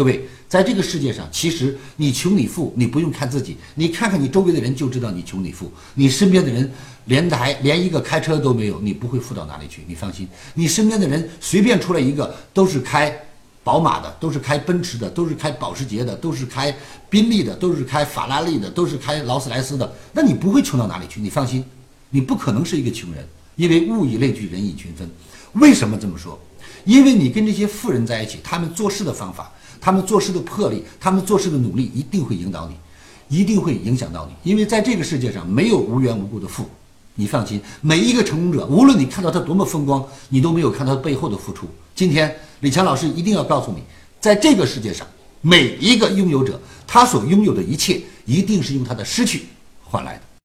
各位，在这个世界上，其实你穷你富，你不用看自己，你看看你周围的人就知道你穷你富。你身边的人连台连一个开车都没有，你不会富到哪里去。你放心，你身边的人随便出来一个都是开宝马的，都是开奔驰的，都是开保时捷的，都是开宾利的，都是开法拉利的，都是开劳斯莱斯的，那你不会穷到哪里去。你放心，你不可能是一个穷人，因为物以类聚，人以群分。为什么这么说？因为你跟这些富人在一起，他们做事的方法。他们做事的魄力，他们做事的努力，一定会引导你，一定会影响到你。因为在这个世界上，没有无缘无故的富，你放心。每一个成功者，无论你看到他多么风光，你都没有看到背后的付出。今天，李强老师一定要告诉你，在这个世界上，每一个拥有者，他所拥有的一切，一定是用他的失去换来的。